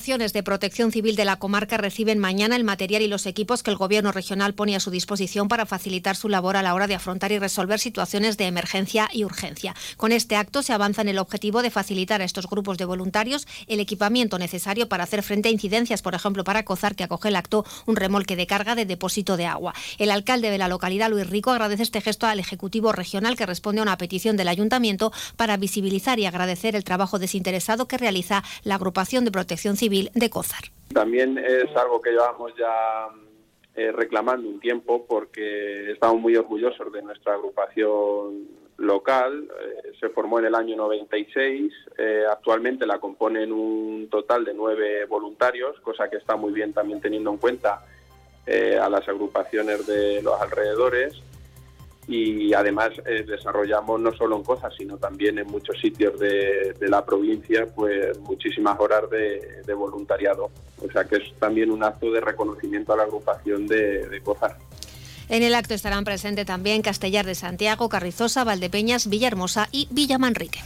de protección civil de la comarca reciben mañana el material y los equipos que el Gobierno regional pone a su disposición para facilitar su labor a la hora de afrontar y resolver situaciones de emergencia y urgencia. Con este acto se avanza en el objetivo de facilitar a estos grupos de voluntarios el equipamiento necesario para hacer frente a incidencias, por ejemplo, para Cozar, que acoge el acto, un remolque de carga de depósito de agua. El alcalde de la localidad, Luis Rico, agradece este gesto al Ejecutivo Regional que responde a una petición del Ayuntamiento para visibilizar y agradecer el trabajo desinteresado que realiza la agrupación de protección civil También es algo que llevamos ya eh, reclamando un tiempo porque estamos muy orgullosos de nuestra agrupación local. Eh, se formó en el año 96. Eh, actualmente la componen un total de nueve voluntarios, cosa que está muy bien también teniendo en cuenta a las agrupaciones de los alrededores y además eh, desarrollamos no solo en cosas, sino también en muchos sitios de, la provincia, pues muchísimas horas de, voluntariado. O sea que es también un acto de reconocimiento a la agrupación de, de En el acto estarán presentes también Castellar de Santiago, Carrizosa, Valdepeñas, Villahermosa y Villamanrique.